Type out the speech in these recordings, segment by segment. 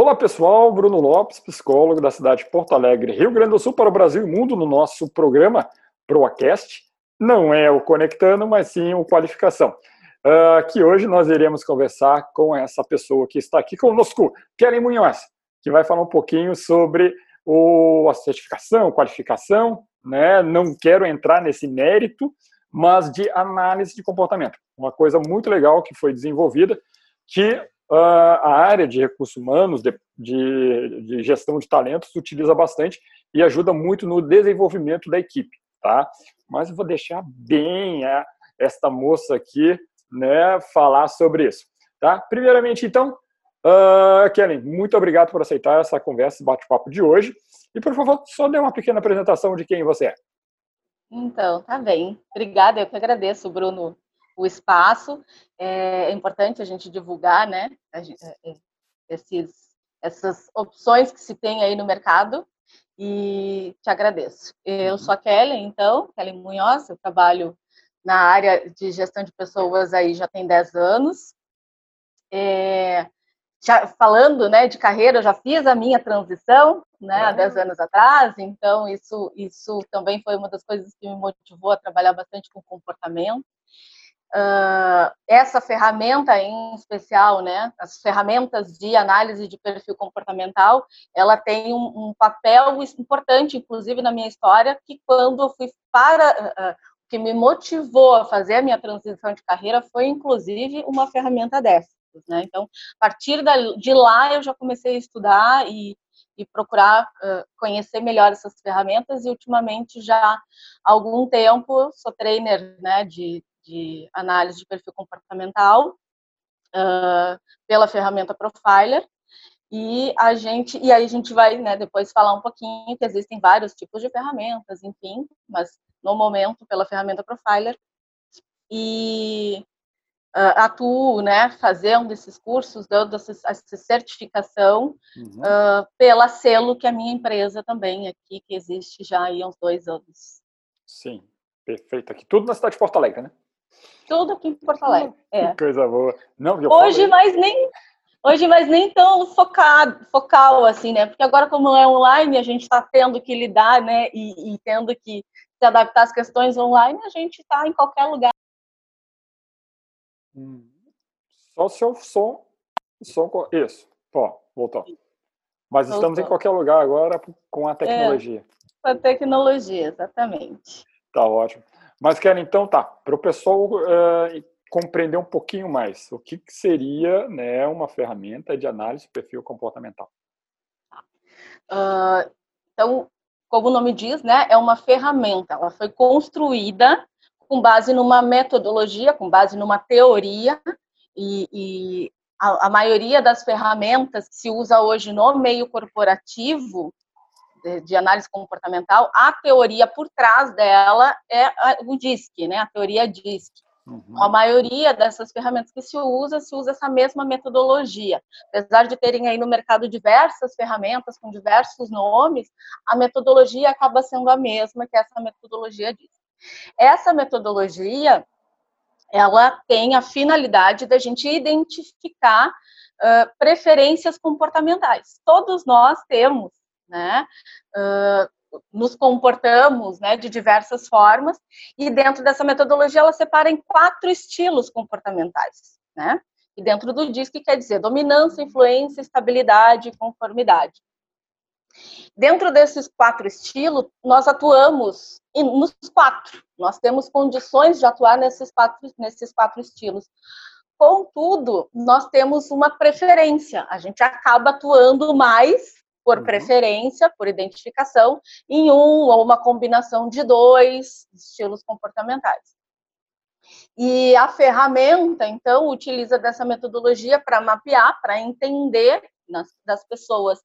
Olá pessoal, Bruno Lopes, psicólogo da cidade de Porto Alegre, Rio Grande do Sul para o Brasil e mundo no nosso programa ProAcast. Não é o Conectando, mas sim o Qualificação. Uh, que hoje nós iremos conversar com essa pessoa que está aqui conosco, Kellen Munhoz, que vai falar um pouquinho sobre o, a certificação, qualificação, né? Não quero entrar nesse mérito, mas de análise de comportamento. Uma coisa muito legal que foi desenvolvida, que a área de recursos humanos, de, de, de, gestão de talentos, utiliza bastante e ajuda muito no desenvolvimento da equipe, tá? Mas eu vou deixar bem a, esta moça aqui, né, falar sobre isso, tá? Primeiramente, então, uh, Kellen, muito obrigado por aceitar essa conversa, bate-papo de hoje. E, por favor, só dê uma pequena apresentação de quem você é. Então, tá bem. Obrigada, eu que agradeço, Bruno, o espaço. É, é importante a gente divulgar, né, gente, é, é, esses, essas opções que se tem aí no mercado e te agradeço. Eu uhum. sou a Kelly, então, Kelly Munhoz, eu trabalho na área de gestão de pessoas aí já tem 10 anos. É, já, falando né, de carreira, eu já fiz a minha transição né, há 10 anos atrás, então isso, isso também foi uma das coisas que me motivou a trabalhar bastante com comportamento. Uh, essa ferramenta em especial, né, as ferramentas de análise de perfil comportamental, ela tem um, um papel importante, inclusive na minha história, que quando eu fui para uh, que me motivou a fazer a minha transição de carreira foi inclusive uma ferramenta dessa, né? Então, a partir de lá eu já comecei a estudar e, e procurar uh, conhecer melhor essas ferramentas e ultimamente já há algum tempo sou trainer, né, de de análise de perfil comportamental uh, pela ferramenta Profiler. E a gente, e aí a gente vai né, depois falar um pouquinho que existem vários tipos de ferramentas, enfim, mas no momento pela ferramenta Profiler. E uh, atuo, né, fazendo esses cursos, dando essa, essa certificação uhum. uh, pela selo que a minha empresa também aqui, que existe já há uns dois anos. Sim, perfeito. Aqui tudo na cidade de Porto Alegre, né? Tudo aqui em Porto Alegre. É. Que coisa boa. Não, hoje, mas nem hoje, mas nem tão focado, focal assim, né? Porque agora como é online, a gente está tendo que lidar, né? E, e, tendo que se adaptar às questões online, a gente está em qualquer lugar. Hum. Só se eu som, som isso. Ó, voltou. Mas voltou. estamos em qualquer lugar agora com a tecnologia. É, com a tecnologia, exatamente. Tá ótimo. Mas, quero então, tá, para o pessoal uh, compreender um pouquinho mais, o que, que, seria né, uma ferramenta de análise de perfil comportamental? Uh, então, como o nome diz, né, é uma ferramenta. Ela foi construída com base numa metodologia, com base numa teoria, e, e a, a, maioria das ferramentas que se usa hoje no meio corporativo de, análise comportamental, a teoria por trás dela é o DISC, né? A teoria DISC. Uhum. A maioria dessas ferramentas que se usa, se usa essa mesma metodologia. Apesar de terem aí no mercado diversas ferramentas com diversos nomes, a metodologia acaba sendo a mesma que essa metodologia diz. Essa metodologia, ela tem a finalidade da gente identificar uh, preferências comportamentais. Todos nós temos né? Uh, nos comportamos né, de diversas formas, e dentro dessa metodologia ela separa em quatro estilos comportamentais. Né? E dentro do DISC quer dizer dominância, influência, estabilidade e conformidade. Dentro desses quatro estilos, nós atuamos nos quatro. Nós temos condições de atuar nesses quatro, nesses quatro estilos. Contudo, nós temos uma preferência. A gente acaba atuando mais por uhum. preferência, por identificação, em um ou uma combinação de dois estilos comportamentais. E a ferramenta, então, utiliza dessa metodologia para mapear, para entender nas, das pessoas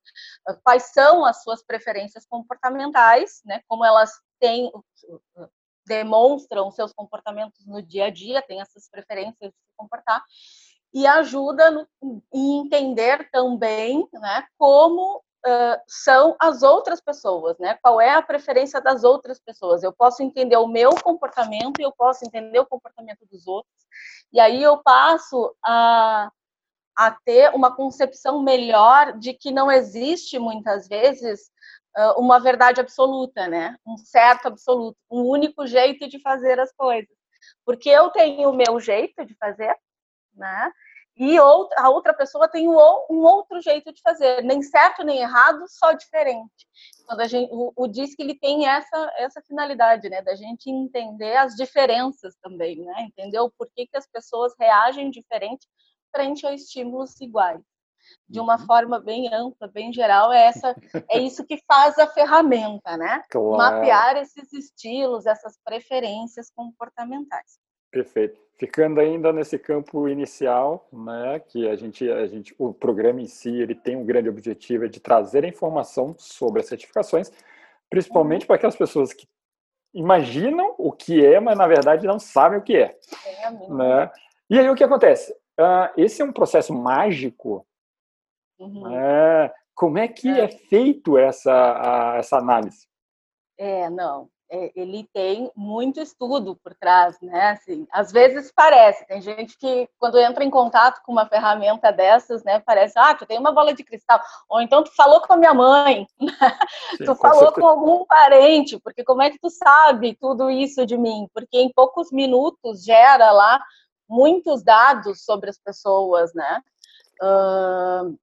ah, quais são as suas preferências comportamentais, né, como elas têm, demonstram seus comportamentos no dia a dia, têm essas preferências de se comportar, e ajuda no, em entender também né, como uh, são as outras pessoas, né? Qual é a preferência das outras pessoas? Eu posso entender o meu comportamento e eu posso entender o comportamento dos outros. E aí eu passo a, a ter uma concepção melhor de que não existe muitas vezes uma verdade absoluta, né? Um certo absoluto, um único jeito de fazer as coisas. Porque eu tenho o meu jeito de fazer, né? E a outra pessoa tem um outro jeito de fazer, nem certo nem errado, só diferente. Quando a gente, o, o ele tem essa essa finalidade, né, da gente entender as diferenças também, né, entender o porquê que as pessoas reagem diferente frente a estímulos iguais. De uma uhum. forma bem ampla, bem geral, é essa é isso que faz a ferramenta, né? Claro. Mapear esses estilos, essas preferências comportamentais. Perfeito. Ficando ainda nesse campo inicial, né, que a gente, a gente, o programa em si, ele tem um grande objetivo é de trazer informação sobre as certificações, principalmente para aquelas pessoas que imaginam o que é, mas na verdade não sabem o que é. é né? E aí o que acontece? Uh, esse é um processo mágico. Uhum. Né? Como é que é, é feito essa, a, essa análise? É, não. É, ele tem muito estudo por trás, né? Assim, às vezes parece, tem gente que quando entra em contato com uma ferramenta dessas, né, parece, ah, tu tem uma bola de cristal, ou então tu falou com a minha mãe, Sim, tu falou com algum parente, porque como é que tu sabe tudo isso de mim? Porque em poucos minutos gera lá muitos dados sobre as pessoas, né? Uh,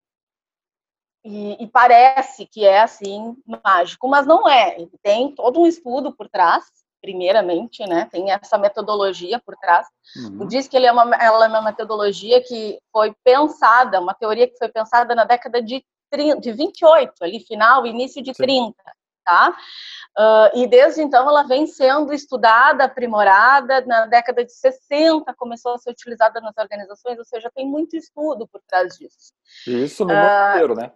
e, e, parece que é assim mágico, mas não é. Ele tem todo um estudo por trás, primeiramente, né? Tem essa metodologia por trás. Uhum. Diz que ele é uma, ela é uma metodologia que foi pensada, uma teoria que foi pensada na década de, 30, de 28, ali final, início de Sim. 30, tá? Uh, e desde então ela vem sendo estudada, aprimorada. Na década de 60 começou a ser utilizada nas organizações, ou seja, tem muito estudo por trás disso. Isso no uh, mundo inteiro, né?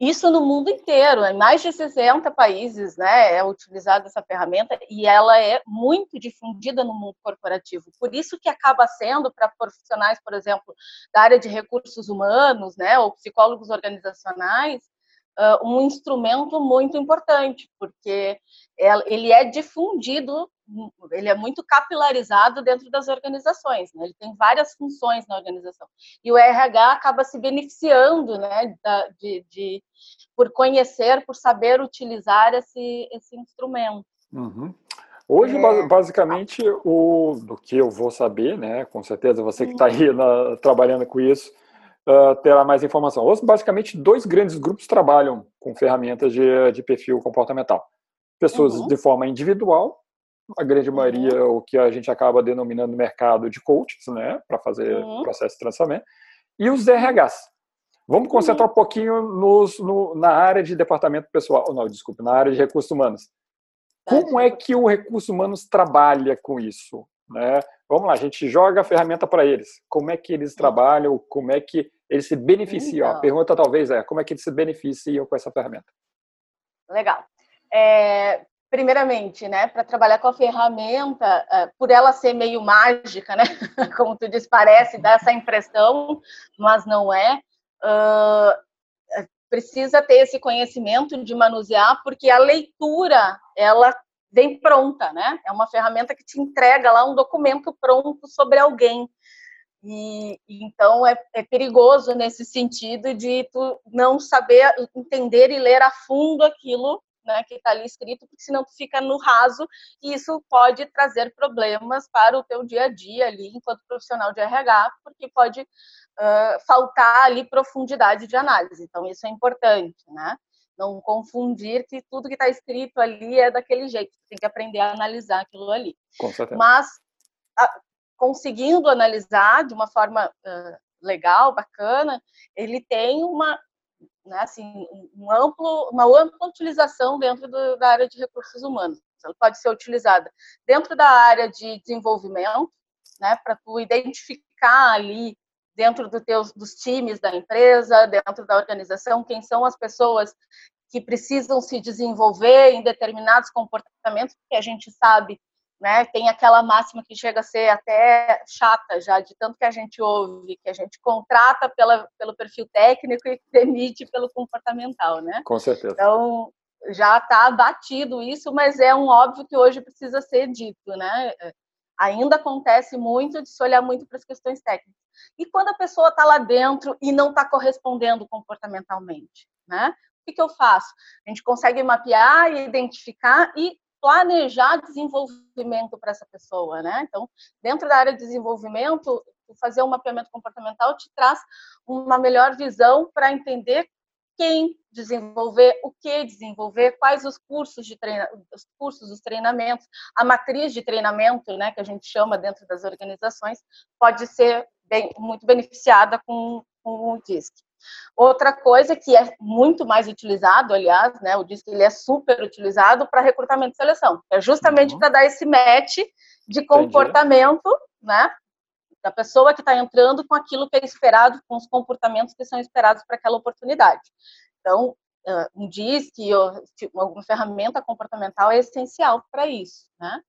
Isso no mundo inteiro, em mais de 60 países, né, é utilizada essa ferramenta e ela é muito difundida no mundo corporativo. Por isso que acaba sendo para profissionais, por exemplo, da área de recursos humanos, né, ou psicólogos organizacionais, uh, um instrumento muito importante, porque ele é difundido, ele é muito capilarizado dentro das organizações, né? ele tem várias funções na organização. E o RH acaba se beneficiando né, da, de, de, por conhecer, por saber utilizar esse, esse instrumento. Uhum. Hoje, é... basicamente, o do que eu vou saber, né? Com certeza você que está aí na, trabalhando com isso, uh, terá mais informação. Hoje, basicamente, dois grandes grupos trabalham com ferramentas de, de perfil comportamental. Pessoas uhum. de forma individual, a grande uhum. maioria, o que a gente acaba denominando no mercado de coaches, né, para fazer uhum. processo de transformamento, e os DRHs. Vamos concentrar uhum. um pouquinho nos, no, na área de departamento pessoal, não, desculpe, na área de recursos humanos. Como é que o recurso humanos trabalha com isso? Né? Vamos lá, a gente joga a ferramenta para eles. Como é que eles uhum. trabalham? Como é que eles se beneficiam? Então. A pergunta talvez é como é que eles se beneficiam com essa ferramenta? Legal. É, primeiramente, né, para trabalhar com a ferramenta, é, por ela ser meio mágica, né, como tu diz, parece, dá essa impressão, mas não é, uh, precisa ter esse conhecimento de manusear, porque a leitura, ela vem pronta, né, é uma ferramenta que te entrega lá um documento pronto sobre alguém, e, então é, é, perigoso nesse sentido de tu não saber entender e ler a fundo aquilo né, que está ali escrito, porque senão tu fica no raso e isso pode trazer problemas para o teu dia a dia ali enquanto profissional de RH, porque pode uh, faltar ali profundidade de análise. Então isso é importante, né? Não confundir que tudo que está escrito ali é daquele jeito. Tem que aprender a analisar aquilo ali. Com certeza. Mas a, conseguindo analisar de uma forma uh, legal, bacana, ele tem uma, né, assim, um amplo, uma ampla utilização dentro do, da área de recursos humanos. Ela pode ser utilizada dentro da área de desenvolvimento, né, para tu identificar ali dentro do teus, dos times da empresa, dentro da organização, quem são as pessoas que precisam se desenvolver em determinados comportamentos, porque a gente sabe né? Tem aquela máxima que chega a ser até chata já, de tanto que a gente ouve, que a gente contrata pela, pelo perfil técnico e demite pelo comportamental, né? Com certeza. Então, já está batido isso, mas é um óbvio que hoje precisa ser dito, né? Ainda acontece muito de se olhar muito para as questões técnicas. E quando a pessoa está lá dentro e não está correspondendo comportamentalmente, né? O que, que eu faço? A gente consegue mapear e identificar e planejar desenvolvimento para essa pessoa, né? Então, dentro da área de desenvolvimento, fazer um mapeamento comportamental te traz uma melhor visão para entender quem desenvolver, o que desenvolver, quais os cursos de treina, os cursos, os treinamentos, a matriz de treinamento, né, que a gente chama dentro das organizações, pode ser bem, muito beneficiada com, com o DISC. Outra coisa que é muito mais utilizado, aliás, né, o DISC ele é super utilizado para recrutamento e seleção, é justamente uhum. para dar esse match de comportamento, Entendi. né, da pessoa que está entrando com aquilo que é esperado, com os comportamentos que são esperados para aquela oportunidade. Então, um DISC ou alguma ferramenta comportamental é essencial para isso, né?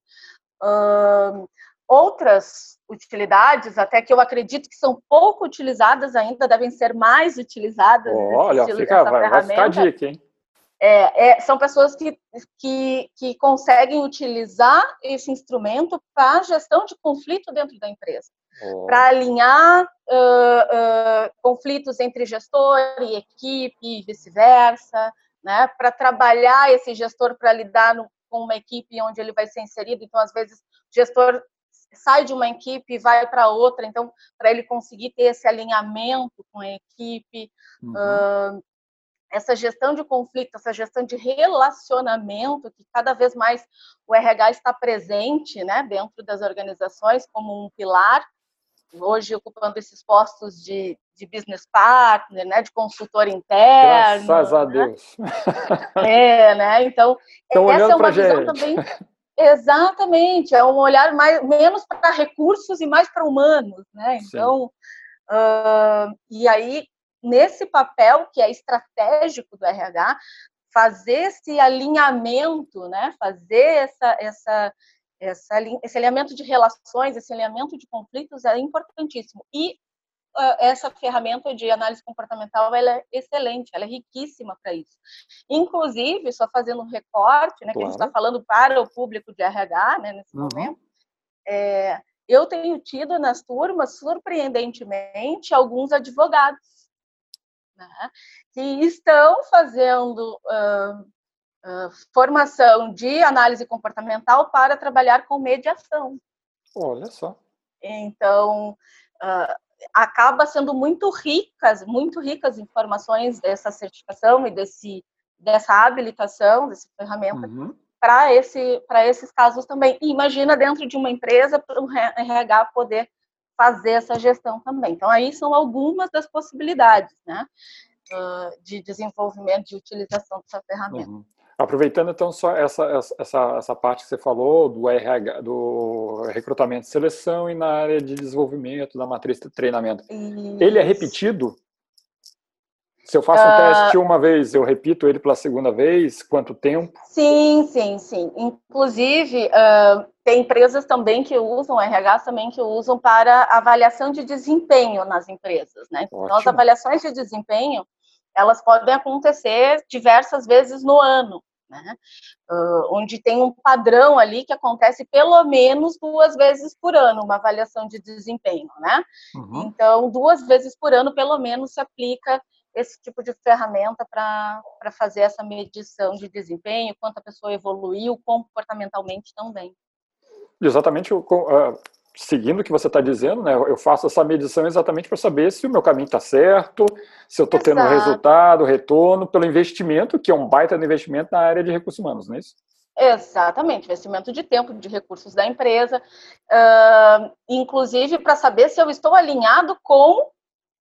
Outras utilidades, até que eu acredito que são pouco utilizadas ainda, devem ser mais utilizadas. Olha, fica, vai, vai ficar a dica, hein? É, é, são pessoas que, que, que conseguem utilizar esse instrumento para gestão de conflito dentro da empresa oh. para alinhar uh, uh, conflitos entre gestor e equipe e vice-versa, né? para trabalhar esse gestor para lidar no, com uma equipe onde ele vai ser inserido. Então, às vezes, o gestor sai de uma equipe e vai para outra, então, para ele conseguir ter esse alinhamento com a equipe. Uhum. Uh, essa gestão de conflito, essa gestão de relacionamento, que cada vez mais o RH está presente né, dentro das organizações como um pilar, hoje ocupando esses postos de, de business partner, né, de consultor interno. Graças a né? Deus. É, né? Então, Estão essa é uma visão gente. também. Exatamente, é um olhar mais, menos para recursos e mais para humanos, né? Então, uh, e aí, nesse papel que é estratégico do RH, fazer esse alinhamento, né? Fazer essa, essa essa, esse alinhamento de relações, esse alinhamento de conflitos é importantíssimo. E essa ferramenta de análise comportamental ela é excelente, ela é riquíssima para isso. Inclusive, só fazendo um recorte, né, claro. que a gente está falando para o público de RH né, nesse uhum. momento, é, eu tenho tido nas turmas, surpreendentemente, alguns advogados né, que estão fazendo uh, formação de análise comportamental para trabalhar com mediação. Olha só. Então, uh, acaba sendo muito ricas, muito ricas informações dessa certificação e desse, dessa habilitação, dessa ferramenta, uhum. para esse, esses casos também. E imagina dentro de uma empresa, para o RH poder fazer essa gestão também. Então, aí são algumas das possibilidades, né? De desenvolvimento, de utilização dessa ferramenta. Uhum. Aproveitando então só essa, essa, essa parte que você falou do RH, do recrutamento e seleção e na área de desenvolvimento, da matriz de treinamento. Isso. Ele é repetido? Se eu faço um uh, teste uma vez, eu repito ele pela segunda vez? Quanto tempo? Sim, sim, sim. Inclusive, uh, tem empresas também que usam, RH também que usam para avaliação de desempenho nas empresas, né? Então, as avaliações de desempenho, elas podem acontecer diversas vezes no ano, né? Uh, onde tem um padrão ali que acontece pelo menos duas vezes por ano, uma avaliação de desempenho, né? Uhum. Então, duas vezes por ano, pelo menos, se aplica esse tipo de ferramenta para fazer essa medição de desempenho, quanto a pessoa evoluiu comportamentalmente também. Exatamente, seguindo o que você está dizendo, né, eu faço essa medição exatamente para saber se o meu caminho está certo, se eu estou tendo resultado, retorno, pelo investimento, que é um baita de investimento na área de recursos humanos, não é isso? Exatamente, investimento de tempo, de recursos da empresa, uh, inclusive para saber se eu estou alinhado com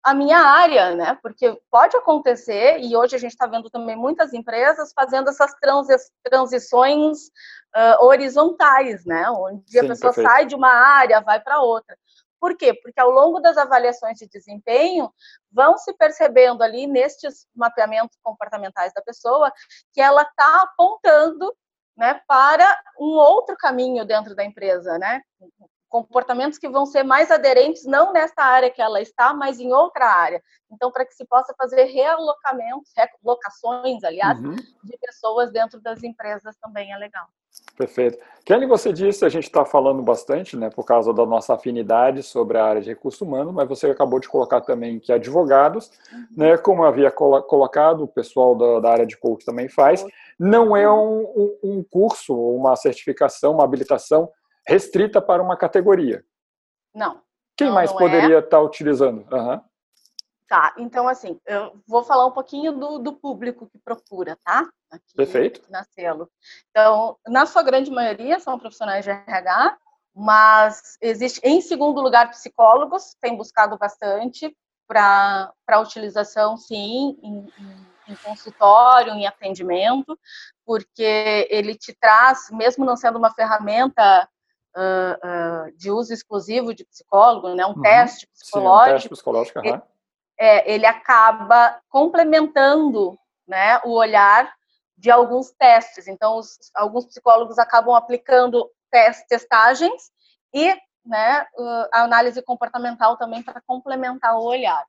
a minha área, né? Porque pode acontecer, e hoje a gente está vendo também muitas empresas fazendo essas transi transições uh, horizontais, né? Onde Sim, a pessoa perfeito. sai de uma área, vai para outra. Por quê? Porque ao longo das avaliações de desempenho, vão se percebendo ali nestes mapeamentos comportamentais da pessoa que ela está apontando né, para um outro caminho dentro da empresa, né? Comportamentos que vão ser mais aderentes não nessa área que ela está, mas em outra área. Então, para que se possa fazer realocamentos, relocações, aliás, uhum. de pessoas dentro das empresas também é legal. Perfeito. Kelly, você disse, a gente está falando bastante, né, por causa da nossa afinidade sobre a área de recursos humanos, mas você acabou de colocar também que advogados, uhum. né, como havia colocado, o pessoal da, da área de coach também faz, não é um, um, um curso, uma certificação, uma habilitação restrita para uma categoria. Não. Quem não, mais não poderia é. estar tá utilizando? Uhum. Tá, então assim, eu vou falar um pouquinho do, do público que procura, tá? Aqui, Perfeito. Na Cielo. Então, na sua grande maioria são profissionais de RH, mas existe, em segundo lugar, psicólogos, tem buscado bastante para utilização, sim, em, em, em consultório, em atendimento, porque ele te traz, mesmo não sendo uma ferramenta uh, uh, de uso exclusivo de psicólogo, né, um uhum. teste psicológico. Sim, um teste psicológico, uhum é, ele acaba complementando né, o olhar de alguns testes. Então, os, alguns psicólogos acabam aplicando test, testagens e né, a análise comportamental também para complementar o olhar.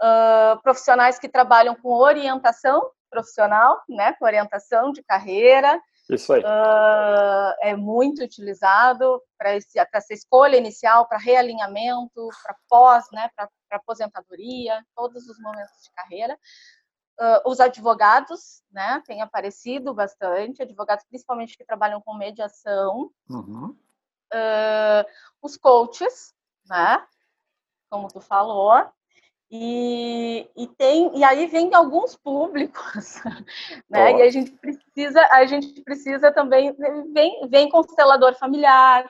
Uh, profissionais que trabalham com orientação profissional, né, com orientação de carreira, isso aí. Uh, é muito utilizado para essa escolha inicial, para realinhamento, para pós, né, para aposentadoria, todos os momentos de carreira. Uh, os advogados, né, têm aparecido bastante, advogados principalmente que trabalham com mediação. Uhum. Uh, os coaches, né, como tu falou, e, e, tem e aí vem alguns públicos né oh. e a gente precisa a gente precisa também vem vem constelador familiar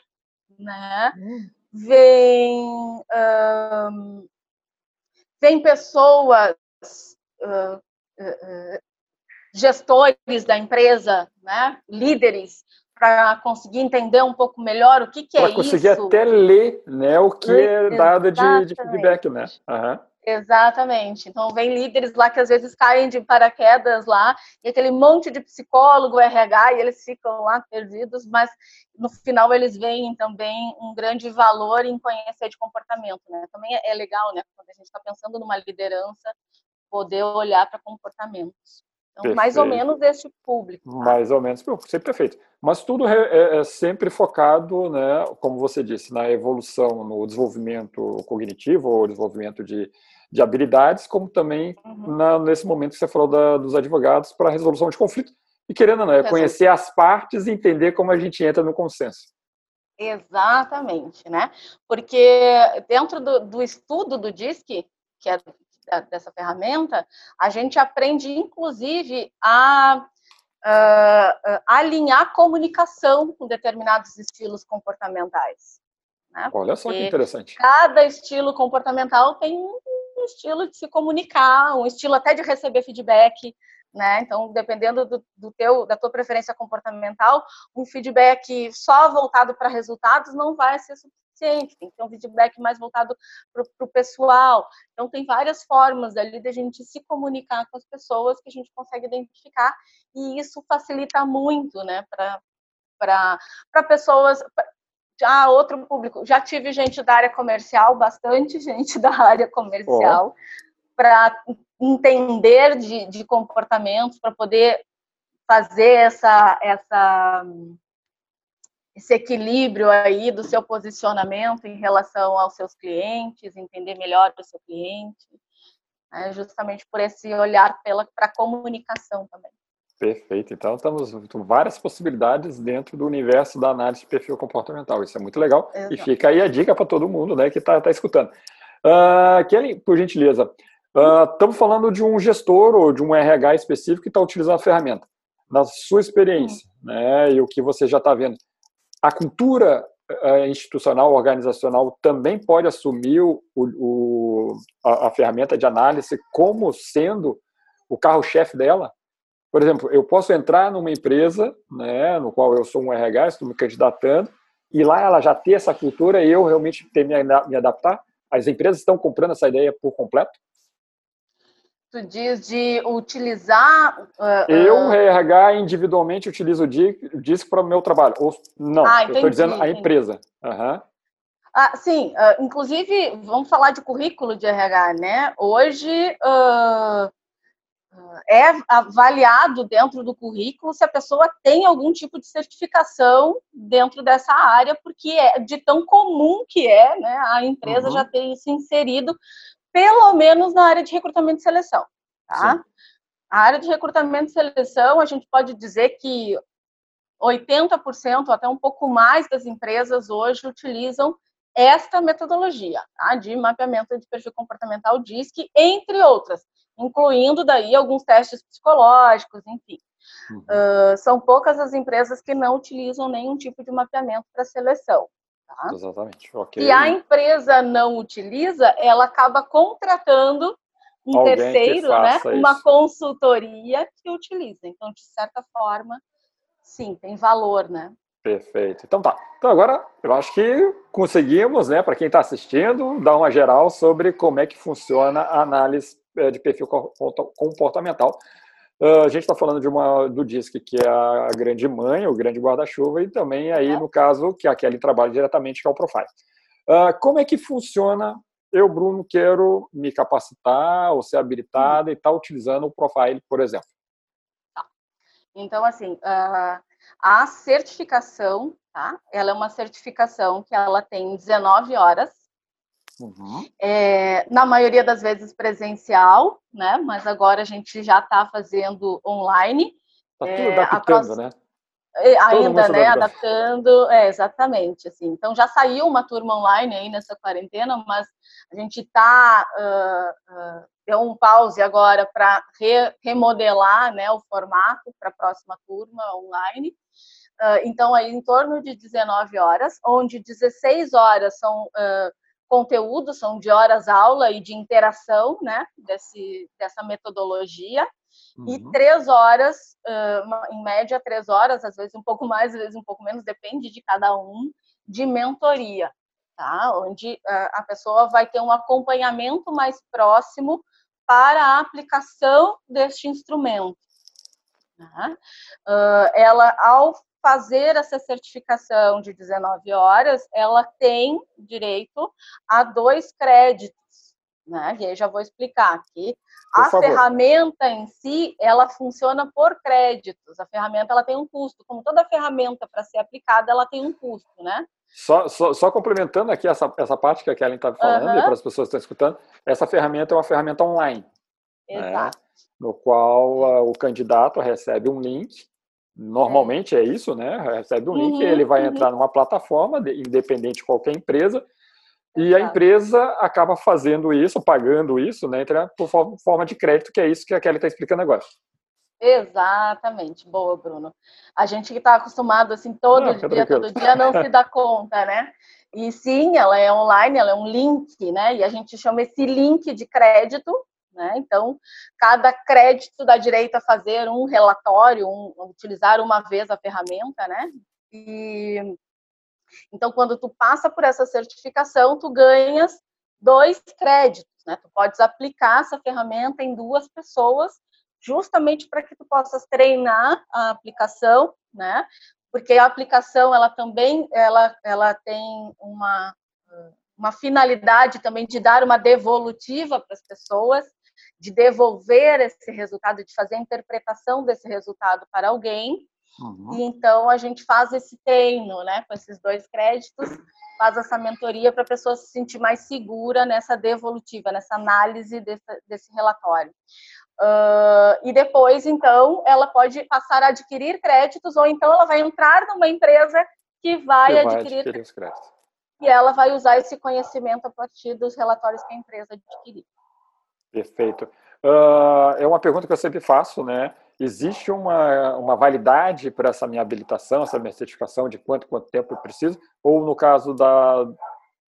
né hum. vem um, vem pessoas uh, uh, gestores da empresa né líderes para conseguir entender um pouco melhor o que, que é isso. Para conseguir até ler né, o que é dado de, de feedback, né? Uhum. Exatamente. Então, vem líderes lá que às vezes caem de paraquedas lá, e aquele monte de psicólogo, RH, e eles ficam lá perdidos, mas no final eles veem também um grande valor em conhecer de comportamento, né? Também é legal, né? Quando a gente está pensando numa liderança, poder olhar para comportamentos. Então, perfeito. mais ou menos este público. Mais ou menos, sempre perfeito. Mas tudo é, é, sempre focado, né, como você disse, na evolução, no desenvolvimento cognitivo ou desenvolvimento de, de habilidades, como também uhum. na, nesse momento que você falou da, dos advogados para resolução de conflito. E querendo não, é conhecer as partes e entender como a gente entra no consenso. Exatamente, né? Porque dentro do, do estudo do DISC, que é dessa ferramenta, a gente aprende, inclusive, a uh, uh, alinhar comunicação com determinados estilos comportamentais. Né? Olha só que interessante. Cada estilo comportamental tem um estilo de se comunicar, um estilo até de receber feedback, né? Então, dependendo do, do, teu, da tua preferência comportamental, um feedback só voltado para resultados não vai ser suficiente, tem que ter um feedback mais voltado para o pessoal. Então, tem várias formas ali da gente se comunicar com as pessoas que a gente consegue identificar, e isso facilita muito, né, para pessoas. Já outro público, já tive gente da área comercial, bastante gente da área comercial, oh. para entender de, de comportamentos, para poder fazer essa, essa esse equilíbrio aí do seu posicionamento em relação aos seus clientes, entender melhor o seu cliente, né, justamente por esse olhar para a comunicação também. Perfeito. Então, estamos com várias possibilidades dentro do universo da análise de perfil comportamental. Isso é muito legal. Exato. E fica aí a dica para todo mundo né, que está tá escutando. Uh, Kelly, por gentileza, estamos uh, falando de um gestor ou de um RH específico que está utilizando a ferramenta. Na sua experiência, hum. né, e o que você já está vendo, a cultura eh, institucional, organizacional, também pode assumir o, o a, a, ferramenta de análise como sendo o carro-chefe dela? Por exemplo, eu posso entrar numa empresa, né, no qual eu sou um RH, estou me candidatando, e lá ela já ter essa cultura e eu realmente ter me, me adaptar? As empresas estão comprando essa ideia por completo? Tu diz de utilizar. Uh, eu, RH, individualmente utilizo o DISC para o meu trabalho. Ou não, ah, eu estou dizendo a empresa. Uhum. Ah, sim, uh, inclusive, vamos falar de currículo de RH, né? Hoje uh, é avaliado dentro do currículo se a pessoa tem algum tipo de certificação dentro dessa área, porque é de tão comum que é, né, a empresa uhum. já ter isso inserido, pelo menos na área de recrutamento e seleção, tá? Sim. A área de recrutamento e seleção, a gente pode dizer que 80%, até um pouco mais das empresas hoje utilizam esta metodologia tá? de mapeamento de perfil comportamental DISC, entre outras, incluindo daí alguns testes psicológicos, enfim. Uhum. Uh, são poucas as empresas que não utilizam nenhum tipo de mapeamento para seleção. Tá? Exatamente. Okay. E a empresa não utiliza, ela acaba contratando um Alguém terceiro, né, isso. uma consultoria que utiliza. Então, de certa forma, sim, tem valor, né? Perfeito. Então tá. Então agora eu acho que conseguimos, né, para quem está assistindo, dar uma geral sobre como é que funciona a análise de perfil comportamental. Uh, a gente está falando de uma do DISC, que é a grande mãe, o grande guarda-chuva, e também aí, no caso, que a Kelly trabalha diretamente, que é o Profile. Uh, como é que funciona? Eu, Bruno, quero me capacitar ou ser habilitada hum. e estar tá utilizando o Profile, por exemplo. Tá. Então, assim, uh, a certificação, tá? Ela é uma certificação que ela tem 19 horas, uhum. é, na maioria das vezes presencial, né? Mas agora a gente já está fazendo online. Está tudo é, adaptando, próxima... né? É, ainda, né, adaptando, é, exatamente, assim, então já saiu uma turma online aí nessa quarentena, mas a gente está, uh, uh, deu um pause agora para re, remodelar, né, o formato para a próxima turma online, uh, então aí em torno de 19 horas, onde 16 horas são conteúdos, são de horas aula e de interação, né, desse, dessa metodologia, Uhum. E três horas, uh, em média, três horas, às vezes um pouco mais, às vezes um pouco menos, depende de cada um, de mentoria, tá? Onde uh, a pessoa vai ter um acompanhamento mais próximo para a aplicação deste instrumento. Tá? Uh, ela, ao fazer essa certificação de 19 horas, ela tem direito a dois créditos, né? E aí já vou explicar aqui a ferramenta em si, ela funciona por créditos. A ferramenta ela tem um custo. Como toda ferramenta para ser aplicada, ela tem um custo, né? Só, só, só complementando aqui essa, essa parte que a Kellen está falando, uhum. e para as pessoas que estão escutando, essa ferramenta é uma ferramenta online. Né? Exato. Né? No qual uh, o candidato recebe um link, normalmente é, isso, né? Recebe um link, uhum, ele vai uhum. entrar numa plataforma, independente de qualquer empresa, e a empresa acaba fazendo isso, pagando isso, né, por forma de crédito, que é isso que a Kelly está explicando agora. Exatamente, boa, Bruno. A gente que está acostumado assim todo não, dia, todo dia não se dá conta, né? E sim, ela é online, ela é um link, né? E a gente chama esse link de crédito, né? Então, cada crédito dá direito a fazer um relatório, um, utilizar uma vez a ferramenta, né? E então, quando tu passa por essa certificação, tu ganhas dois créditos, né? Tu podes aplicar essa ferramenta em duas pessoas, justamente para que tu possas treinar a aplicação, né? Porque a aplicação, ela também, ela, ela tem uma, uma finalidade também de dar uma devolutiva para as pessoas, de devolver esse resultado, de fazer a interpretação desse resultado para alguém, Uhum. E então a gente faz esse treino, né, com esses dois créditos, faz essa mentoria para a pessoa se sentir mais segura nessa devolutiva, nessa análise desse, desse relatório. Uh, e depois, então, ela pode passar a adquirir créditos, ou então ela vai entrar numa empresa que vai, que vai adquirir, adquirir os créditos. E ela vai usar esse conhecimento a partir dos relatórios que a empresa adquirir. Perfeito. Uh, é uma pergunta que eu sempre faço, né? Existe uma, uma validade para essa minha habilitação, essa minha certificação de quanto quanto tempo eu preciso? Ou no caso da,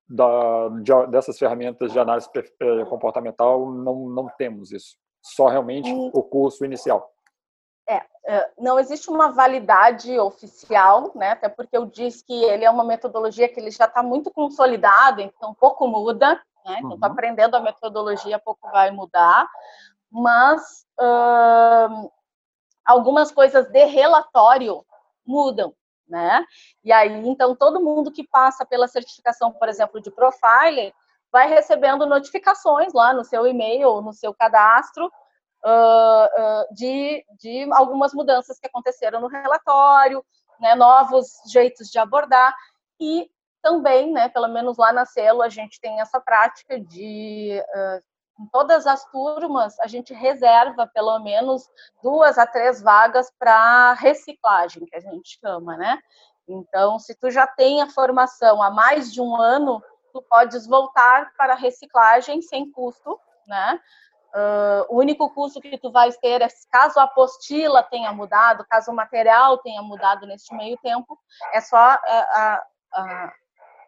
da de, dessas ferramentas de análise eh, comportamental não não temos isso? Só realmente hum. o curso inicial? É, é, não existe uma validade oficial, né? Até porque eu disse que ele é uma metodologia que ele já está muito consolidado, então pouco muda, né? Então, uhum. aprendendo a metodologia, pouco vai mudar, mas uh, algumas coisas de relatório mudam, né? E aí, então, todo mundo que passa pela certificação, por exemplo, de Profiler, vai recebendo notificações lá no seu e-mail ou no seu cadastro uh, uh, de, de algumas mudanças que aconteceram no relatório, né, novos jeitos de abordar e também, né, pelo menos lá na Celo, a gente tem essa prática de em todas as turmas, a gente reserva pelo menos duas a três vagas para reciclagem, que a gente chama, né? Então, se tu já tem a formação há mais de um ano, tu podes voltar para a reciclagem sem custo, né? Uh, o único custo que tu vais ter é caso a apostila tenha mudado, caso o material tenha mudado neste meio tempo, é só a,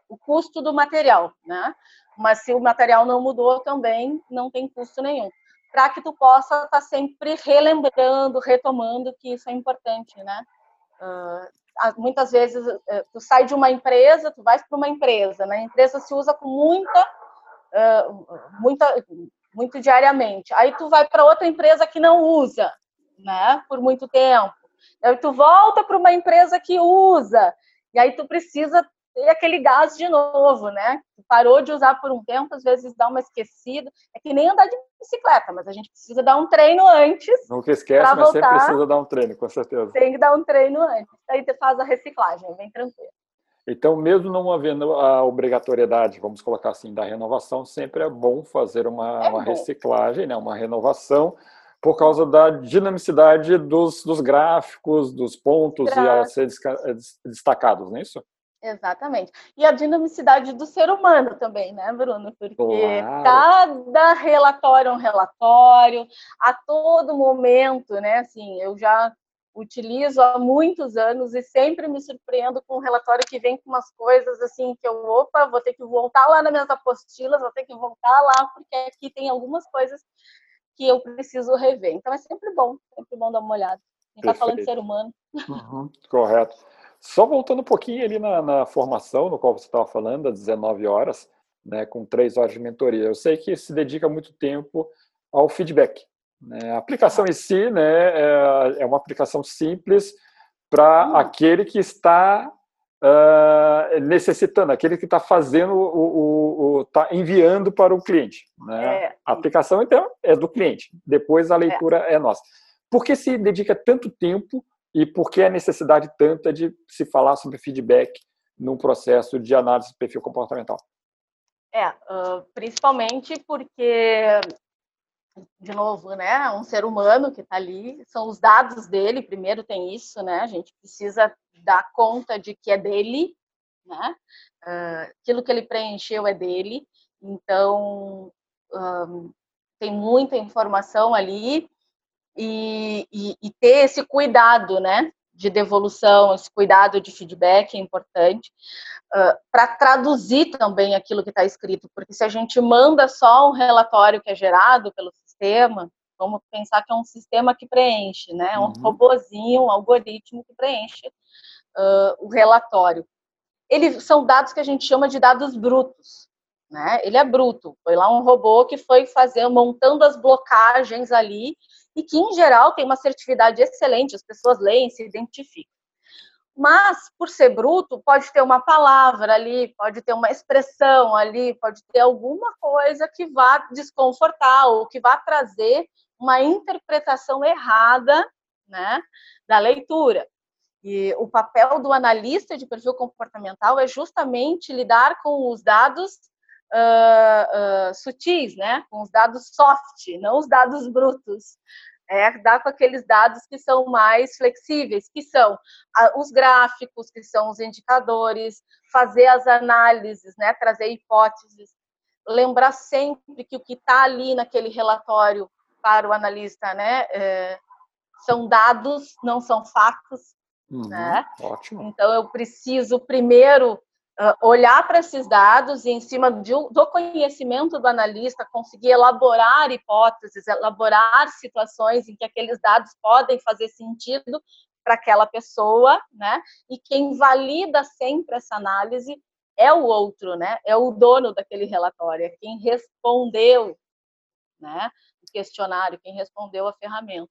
o custo do material, né? Mas se o material não mudou também, não tem custo nenhum. Para que tu possa estar tá sempre relembrando, retomando que isso é importante, né? Uh, muitas vezes uh, tu sai de uma empresa, tu vais para uma empresa, né? A empresa se usa com muita, uh, muita, muito diariamente. Aí tu vai para outra empresa que não usa, né? Por muito tempo. Aí tu volta para uma empresa que usa. E aí tu precisa ter aquele gás de novo, né? Parou de usar por um tempo, às vezes dá uma esquecida. É que nem andar de bicicleta, mas a gente precisa dar um treino antes. Nunca esquece, mas voltar. sempre precisa dar um treino, com certeza. Tem que dar um treino antes. Aí você faz a reciclagem, bem tranquilo. Então, mesmo não havendo a obrigatoriedade, vamos colocar assim, da renovação, sempre é bom fazer uma, é uma reciclagem, né? uma renovação, por causa da dinamicidade dos, dos gráficos, dos pontos e a ser destacados, não é isso? Exatamente. E a dinamicidade do ser humano também, né, Bruno? Porque claro. cada relatório é um relatório, a todo momento, né? Assim, eu já utilizo há muitos anos e sempre me surpreendo com um relatório que vem com umas coisas assim que eu, opa, vou ter que voltar lá nas minhas apostilas, vou ter que voltar lá, porque aqui tem algumas coisas que eu preciso rever. Então é sempre bom, sempre bom dar uma olhada. A gente está falando de ser humano. Uhum, correto. Só voltando um pouquinho ali na, na formação, no qual você estava falando, às 19 horas, né, com três horas de mentoria. Eu sei que se dedica muito tempo ao feedback. Né? A aplicação em si né, é, é uma aplicação simples para hum. aquele que está uh, necessitando, aquele que está fazendo, o, está enviando para o cliente. Né? É. A aplicação, então, é do cliente. Depois a é. leitura é, é nossa. Por que se dedica tanto tempo e por que a necessidade tanta de se falar sobre feedback num processo de análise de perfil comportamental? É, principalmente porque, de novo, né, um ser humano que está ali, são os dados dele, primeiro tem isso, né, a gente precisa dar conta de que é dele, né, aquilo que ele preencheu é dele, então tem muita informação ali, e, e, e ter esse cuidado, né? de devolução, esse cuidado de feedback é importante, uh, para traduzir também aquilo que está escrito, porque se a gente manda só um relatório que é gerado pelo sistema, vamos pensar que é um sistema que preenche, né? É um uhum. robozinho, um algoritmo que preenche uh, o relatório. Eles são dados que a gente chama de dados brutos, né? Ele é bruto, foi lá um robô que foi fazer, montando as blocagens ali e que, em geral, tem uma assertividade excelente, as pessoas leem, se identificam. Mas, por ser bruto, pode ter uma palavra ali, pode ter uma expressão ali, pode ter alguma coisa que vá desconfortar ou que vá trazer uma interpretação errada né, da leitura. E o papel do analista de perfil comportamental é justamente lidar com os dados uh, uh, sutis, né? com os dados soft, não os dados brutos. É, dar com aqueles dados que são mais flexíveis, que são os gráficos, que são os indicadores, fazer as análises, né? trazer hipóteses, lembrar sempre que o que está ali naquele relatório para o analista né? É, são dados, não são fatos. Uhum, né? Ótimo. Então, eu preciso primeiro olhar para esses dados e, em cima do conhecimento do analista, conseguir elaborar hipóteses, elaborar situações em que aqueles dados podem fazer sentido para aquela pessoa, né? E quem valida sempre essa análise é o outro, né? É o dono daquele relatório, é quem respondeu, né? O questionário, quem respondeu a ferramenta.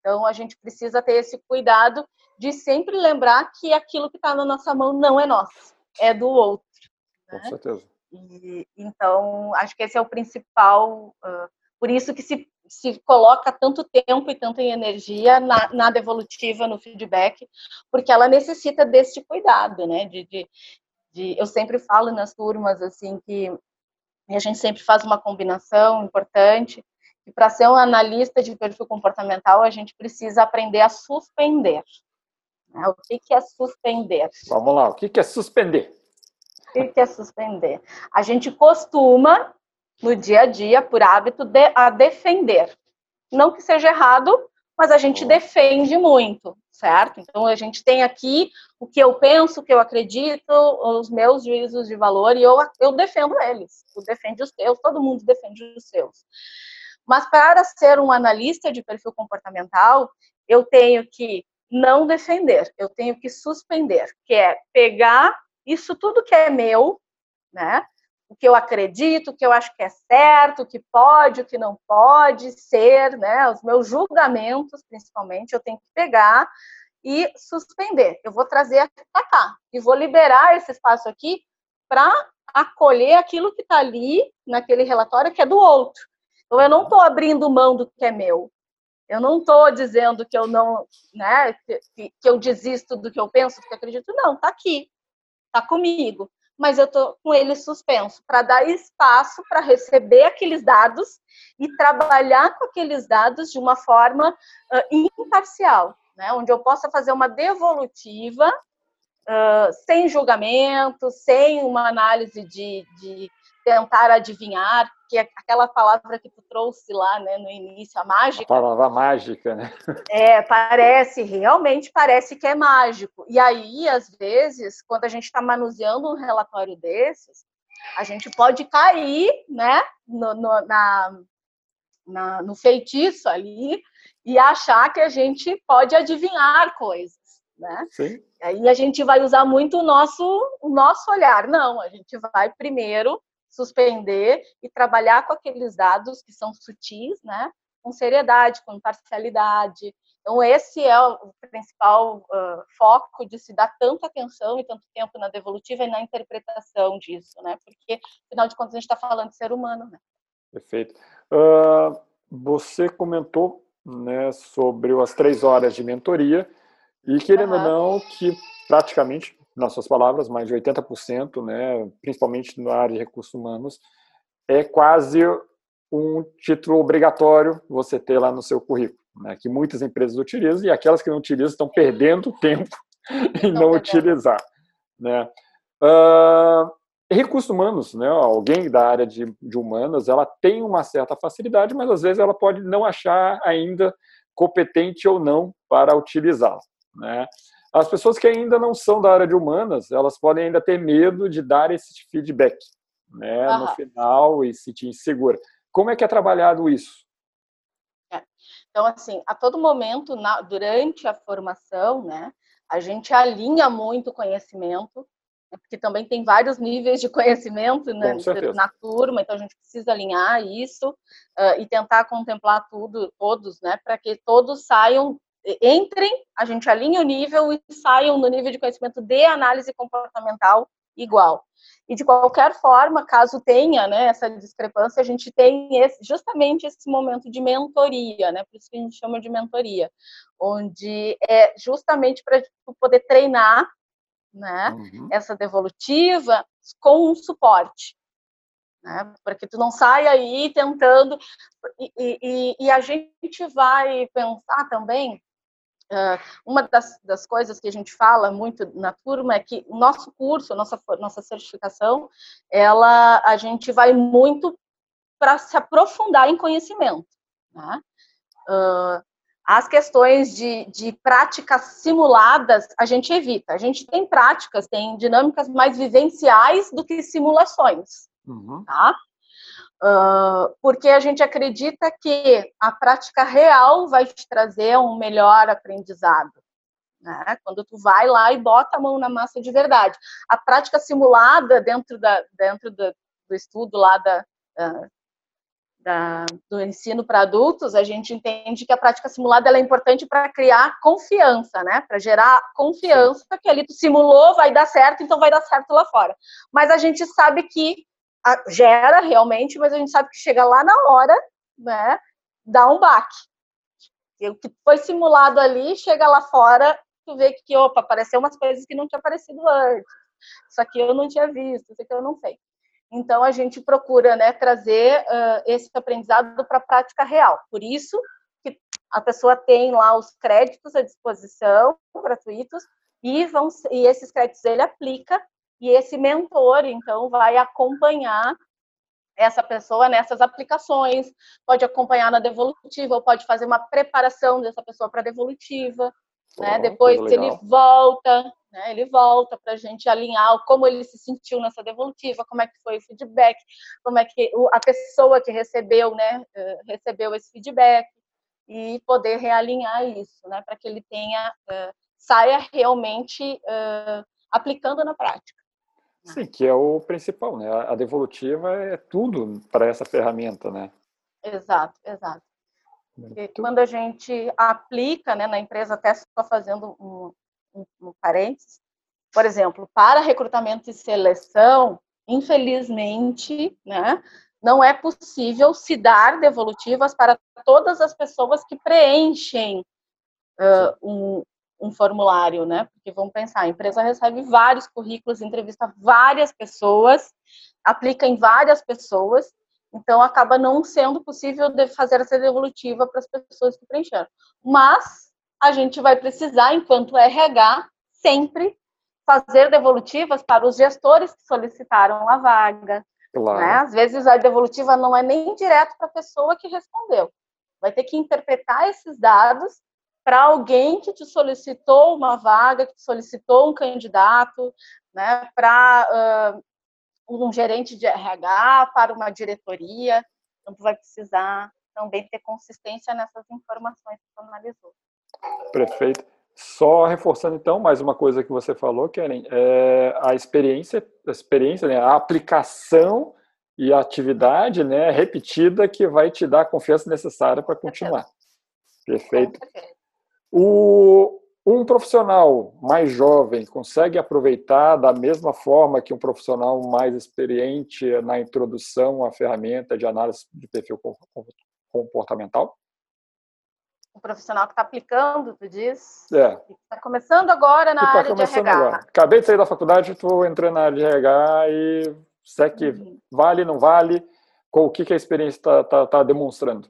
Então, a gente precisa ter esse cuidado de sempre lembrar que aquilo que está na nossa mão não é nosso é do outro. Né? Com certeza. E, então, acho que esse é o principal. Uh, por isso que se, se coloca tanto tempo e tanta energia na, na devolutiva, no feedback, porque ela necessita desse cuidado, né? De, de, de, eu sempre falo nas turmas assim que a gente sempre faz uma combinação importante e para ser um analista de perfil comportamental a gente precisa aprender a suspender. Né? O que, que é suspender? Vamos lá, o que, que é suspender? O que é suspender? A gente costuma no dia a dia, por hábito, de, a defender. Não que seja errado, mas a gente defende muito, certo? Então a gente tem aqui o que eu penso, o que eu acredito, os meus juízos de valor e eu, eu defendo eles. Tu defende os teus, todo mundo defende os seus. Mas para ser um analista de perfil comportamental, eu tenho que não defender, eu tenho que suspender, que é pegar isso tudo que é meu, né? o que eu acredito, o que eu acho que é certo, o que pode, o que não pode ser, né? Os meus julgamentos, principalmente, eu tenho que pegar e suspender. Eu vou trazer para cá e vou liberar esse espaço aqui para acolher aquilo que está ali naquele relatório que é do outro. Então eu não estou abrindo mão do que é meu. Eu não estou dizendo que eu não, né, que, que, eu desisto do que eu penso, do que eu acredito. Não, está aqui, está comigo mas eu estou com ele suspenso, para dar espaço para receber aqueles dados e trabalhar com aqueles dados de uma forma uh, imparcial, né? onde eu possa fazer uma devolutiva uh, sem julgamento, sem uma análise de, de tentar adivinhar, que é aquela palavra que tu trouxe lá, né, no início, a mágica. A palavra mágica, né? É, parece, realmente parece que é mágico. E aí, às vezes, quando a gente está manuseando um relatório desses, a gente pode cair, né, no, no, na, na, no feitiço ali e achar que a gente pode adivinhar coisas, né? Sim. Aí a gente vai usar muito o nosso, o nosso olhar. Não, a gente vai primeiro suspender e trabalhar com aqueles dados que são sutis, né? Com seriedade, com imparcialidade. Então, esse é o principal uh, foco de se dar tanta atenção e tanto tempo na devolutiva e na interpretação disso, né? Porque, afinal de contas, a gente está falando de ser humano, né? Perfeito. Uh, você comentou né, sobre as três horas de mentoria e, querendo uhum. ou não, que praticamente nas suas palavras, mais de 80%, né, principalmente na área de recursos humanos, é quase um título obrigatório você ter lá no seu currículo, né, que muitas empresas utilizam e aquelas que não utilizam estão perdendo tempo em não, utilizar. Né. Uh, recursos humanos, né, alguém da área de, de humanas, ela tem uma certa facilidade, mas às vezes ela pode não achar ainda competente ou não para utilizá-la. Né? As pessoas que ainda não são da área de humanas, elas podem ainda ter medo de dar esse feedback, né, no final e se sentir insegura. Como é que é trabalhado isso? É. Então, assim, a todo momento, na, durante a formação, né, a gente alinha muito o conhecimento, né, porque também tem vários níveis de conhecimento né, na turma, então a gente precisa alinhar isso uh, e tentar contemplar tudo, todos, né, para que todos saiam entrem, a gente alinha o nível e saiam no nível de conhecimento de análise comportamental igual. E de qualquer forma, caso tenha né, essa discrepância, a gente tem esse, justamente esse momento de mentoria, né? Por isso que a gente chama de mentoria, onde é justamente para poder treinar né, uhum. essa devolutiva com um suporte. Né, para que tu não saia aí tentando. E, e, e a gente vai pensar também uma das, das, coisas que a gente fala muito na turma é que o nosso curso, nossa, nossa certificação, ela, a gente vai muito para se aprofundar em conhecimento. Né? Uh, as questões de, de práticas simuladas a gente evita. A gente tem práticas, tem dinâmicas mais vivenciais do que simulações. Uhum. Tá? Uh, porque a gente acredita que a prática real vai te trazer um melhor aprendizado. Né? Quando tu vai lá e bota a mão na massa de verdade. A prática simulada dentro, da, dentro do, do estudo lá da, uh, da, do ensino para adultos, a gente entende que a prática simulada é importante para criar confiança, né? Para gerar confiança que ali tu simulou, vai dar certo, então vai dar certo lá fora. Mas a gente sabe que gera realmente, mas a gente sabe que chega lá na hora, né? dá um baque. O que foi simulado ali, chega lá fora, tu vê que, opa, apareceu umas coisas que não tinha aparecido antes. Isso aqui eu não tinha visto, isso aqui eu não sei. Então, a gente procura né, trazer uh, esse aprendizado para a prática real. Por isso que a pessoa tem lá os créditos à disposição, gratuitos, e, vão, e esses créditos ele aplica, e esse mentor, então, vai acompanhar essa pessoa nessas aplicações, pode acompanhar na devolutiva, ou pode fazer uma preparação dessa pessoa para a devolutiva, né? Depois ele volta, né? Ele volta para a gente alinhar como ele se sentiu nessa devolutiva, como é que foi o feedback, como é que a pessoa que recebeu, né, eh, recebeu esse feedback e poder realinhar isso, né, para que ele tenha uh, saia realmente uh, aplicando na prática. Sim, que é o principal, né? A devolutiva é tudo para essa ferramenta, né? Exato, exato. Porque quando a gente aplica, né, na empresa, até só fazendo um, um, um parênteses, por exemplo, para recrutamento e seleção, infelizmente, né, não é possível se dar devolutivas para todas as pessoas que preenchem uh, um, um formulário, né? Porque vamos pensar, a empresa recebe vários currículos, entrevista várias pessoas, aplica em várias pessoas, então acaba não sendo possível fazer essa devolutiva para as pessoas que preencheram. Mas a gente vai precisar, enquanto RH, sempre fazer devolutivas para os gestores que solicitaram a vaga. Claro. Né? Às vezes a devolutiva não é nem direto para a pessoa que respondeu. Vai ter que interpretar esses dados para alguém que te solicitou uma vaga, que te solicitou um candidato, né, para uh, um gerente de RH, para uma diretoria. Então, tu vai precisar também ter consistência nessas informações que tu analisou. Perfeito. Só reforçando então mais uma coisa que você falou, Karen, é a experiência, a experiência, né, a aplicação e a atividade, né, repetida que vai te dar a confiança necessária para continuar. Perfeito. O, um profissional mais jovem consegue aproveitar da mesma forma que um profissional mais experiente na introdução à ferramenta de análise de perfil comportamental? O profissional que está aplicando, tu diz? É. Está começando agora na tá área de RH. Agora. Acabei de sair da faculdade, estou entrando na área de RH e será que uhum. vale, não vale? O que, que a experiência está tá, tá demonstrando?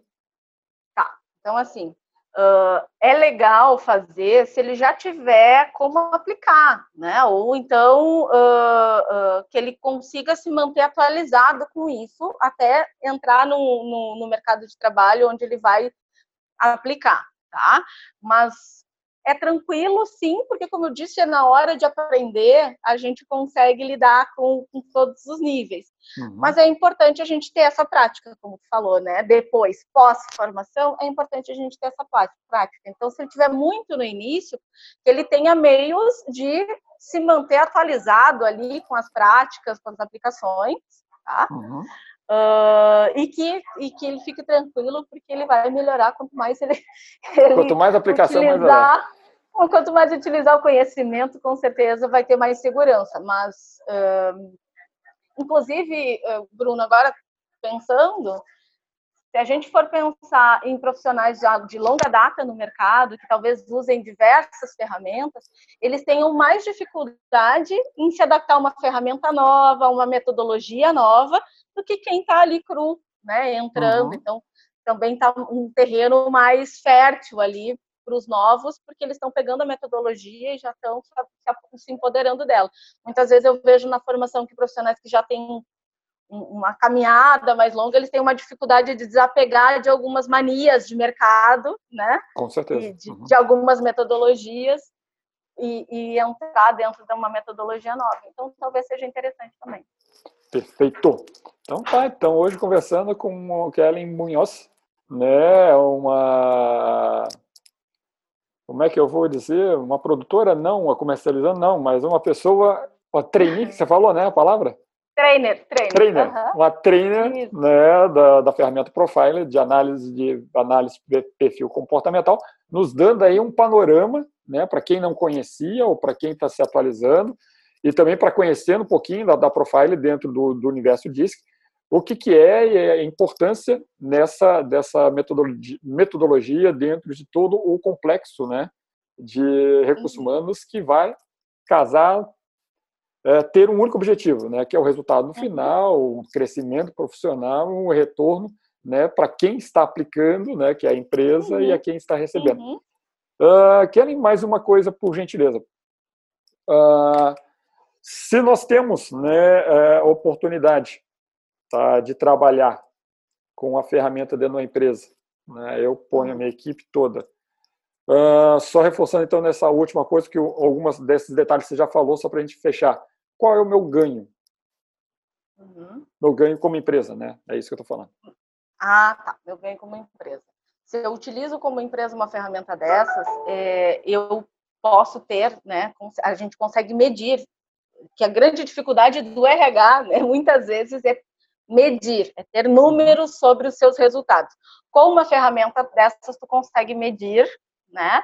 Tá, então assim, uh, é legal fazer se ele já tiver como aplicar, né? Ou então uh, uh, que ele consiga se manter atualizado com isso até entrar no, no, no mercado de trabalho onde ele vai aplicar, tá? Mas é tranquilo, sim, porque, como eu disse, é na hora de aprender, a gente consegue lidar com, com todos os níveis. Uhum. Mas é importante a gente ter essa prática, como tu falou, né? Depois, pós-formação, é importante a gente ter essa prática. Então, se ele tiver muito no início, que ele tenha meios de se manter atualizado ali com as práticas, com as aplicações, tá? Uhum. Uh, e, que, e que ele fique tranquilo, porque ele vai melhorar quanto mais ele. ele quanto mais aplicação, utilizar, mais Quanto mais utilizar o conhecimento, com certeza vai ter mais segurança. Mas, uh, inclusive, uh, Bruno, agora pensando, se a gente for pensar em profissionais já de longa data no mercado, que talvez usem diversas ferramentas, eles tenham mais dificuldade em se adaptar a uma ferramenta nova, uma metodologia nova, do que quem está ali cru, né, entrando. Uhum. Então, também está um terreno mais fértil ali para os novos, porque eles estão pegando a metodologia e já estão se empoderando dela. Muitas vezes eu vejo na formação que profissionais que já têm uma caminhada mais longa, eles têm uma dificuldade de desapegar de algumas manias de mercado, né? Com certeza. De, uhum. de, algumas metodologias e, e entrar dentro de uma metodologia nova. Então, talvez seja interessante também. Perfeito. Então tá, então hoje conversando com o Kellen Munhoz, né, uma como é que eu vou dizer, uma produtora não, uma comercializando não, mas uma pessoa, uma trainee, você falou, né, a palavra? Trainer, trainer. Trainer, uma trainer né, da, da ferramenta Profiler de análise de análise de perfil comportamental, nos dando aí um panorama, né, para quem não conhecia ou para quem está se atualizando, e também para conhecer um pouquinho da, da Profile dentro do, do universo DISC, o que, que é a importância nessa dessa metodologia, metodologia dentro de todo o complexo né, de recursos uhum. humanos que vai casar, é, ter um único objetivo, né, que é o resultado uhum. final, o crescimento profissional, o retorno né, para quem está aplicando, né, que é a empresa, uhum. e a quem está recebendo. Uhum. Uh, Kellen, mais uma coisa, por gentileza. Uh, se nós temos né, uh, oportunidade tá, de trabalhar com a ferramenta dentro da empresa, né, eu ponho a uhum. minha equipe toda. Uh, só reforçando então nessa última coisa, que algumas desses detalhes você já falou, só para a gente fechar. Qual é o meu ganho? Uhum. Meu ganho como empresa, né? É isso que eu estou falando. Ah, tá. Meu ganho como empresa. Se eu utilizo como empresa uma ferramenta dessas, é, eu posso ter, né? A gente consegue medir, que a grande dificuldade do RH, né, muitas vezes, é medir, é ter números sobre os seus resultados. Com uma ferramenta dessas, tu consegue medir, né?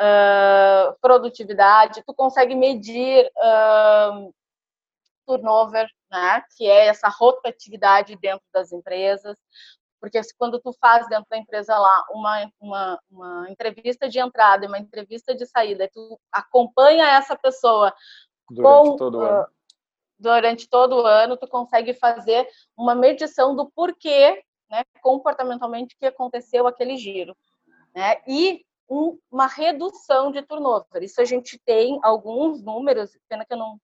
Uh, produtividade, tu consegue medir uh, turnover, né? Que é essa rotatividade dentro das empresas. Porque quando tu faz dentro da empresa lá uma, uma, uma entrevista de entrada e uma entrevista de saída, tu acompanha essa pessoa durante com, todo o ano. Durante todo o ano, tu consegue fazer uma medição do porquê, né, comportamentalmente, que aconteceu aquele giro. Né? E um, uma redução de turnover. Isso a gente tem alguns números, pena que eu não,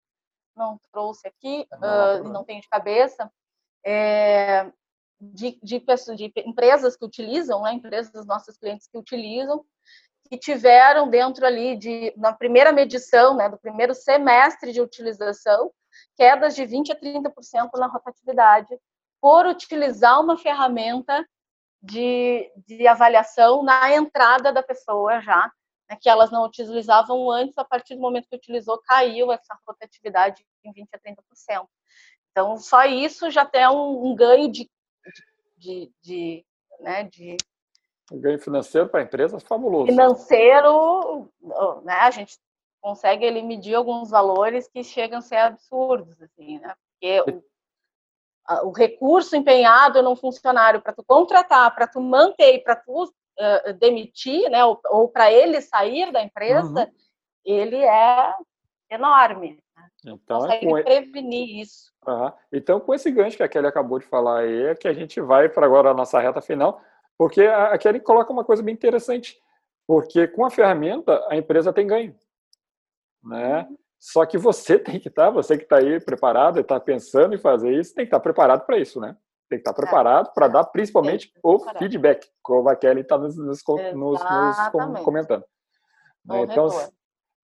não trouxe aqui, não, uh, não tenho de cabeça, é, de, de, de, empresas que utilizam, né, empresas dos nossos clientes que utilizam, que tiveram dentro ali de, na primeira medição, né, do primeiro semestre de utilização, quedas de 20 a 30% na rotatividade por utilizar uma ferramenta de, de avaliação na entrada da pessoa já, né, que elas não utilizavam antes, a partir do momento que utilizou, caiu essa rotatividade em 20 a 30%. Então, só isso já tem um, um ganho de de, de, né, de o ganho financeiro para a empresa é fabuloso. Financeiro, né, a gente consegue ele medir alguns valores que chegam a ser absurdos, assim, né? Porque o, o recurso empenhado num funcionário para tu contratar, para tu manter, para tu uh, demitir, né, ou, ou para ele sair da empresa, uhum. ele é enorme. Né? Então, é consegue com... prevenir isso. Uhum. Então, com esse gancho que a Kelly acabou de falar aí, é que a gente vai para agora a nossa reta final, porque a Kelly coloca uma coisa bem interessante, porque com a ferramenta a empresa tem ganho, né? Só que você tem que estar, tá, você que está aí preparado está pensando em fazer isso, tem que estar tá preparado para isso, né? Tem que estar tá preparado para dar principalmente o feedback, como a Kelly está nos, nos, nos, nos, comentando. Né? Então,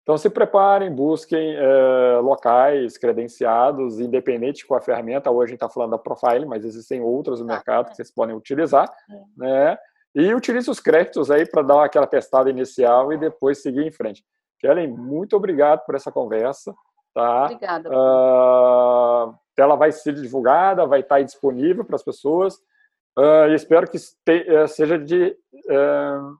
então, se preparem, busquem é, locais credenciados, independente com a ferramenta. Hoje a gente está falando da Profile, mas existem outras no mercado que vocês podem utilizar. Né? E utilize os créditos aí para dar aquela testada inicial e depois seguir em frente. Kellen, muito obrigado por essa conversa. Tá? Obrigada. Uh, ela vai ser divulgada, vai estar disponível para as pessoas. Uh, e espero que eh, seja de, uh,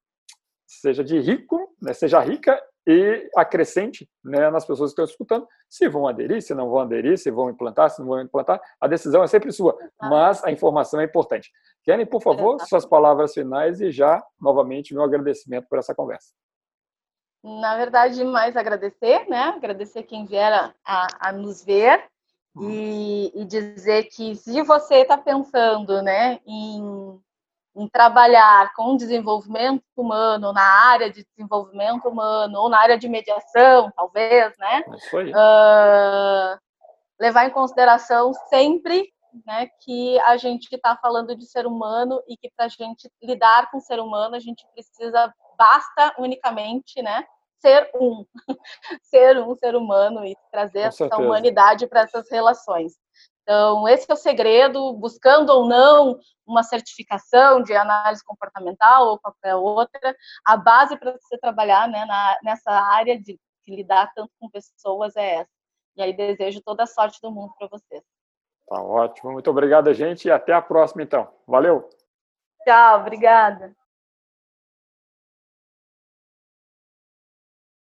seja de rico, né? seja rica e acrescente né, nas pessoas que estão escutando se vão aderir, se não vão aderir, se vão implantar, se não vão implantar. A decisão é sempre sua, mas a informação é importante. Keren, por favor, suas palavras finais e já, novamente, meu agradecimento por essa conversa. Na verdade, mais agradecer, né? Agradecer quem vier a, a nos ver uhum. e, e, dizer que se você está pensando né, em em trabalhar com desenvolvimento humano, na área de desenvolvimento humano, ou na área de mediação, talvez, né? Uh, levar em consideração sempre né, que a gente está falando de ser humano e que para a gente lidar com o ser humano, a gente precisa, basta unicamente, né? Ser um, ser um ser humano e trazer essa humanidade para essas relações. Então, esse é o segredo, buscando ou não uma certificação de análise comportamental ou qualquer outra, a base para você trabalhar né, na, nessa área de, de, lidar tanto com pessoas é essa. E aí desejo toda a sorte do mundo para vocês. Tá ótimo, muito obrigado, gente, e até a próxima, então. Valeu! Tchau, obrigada.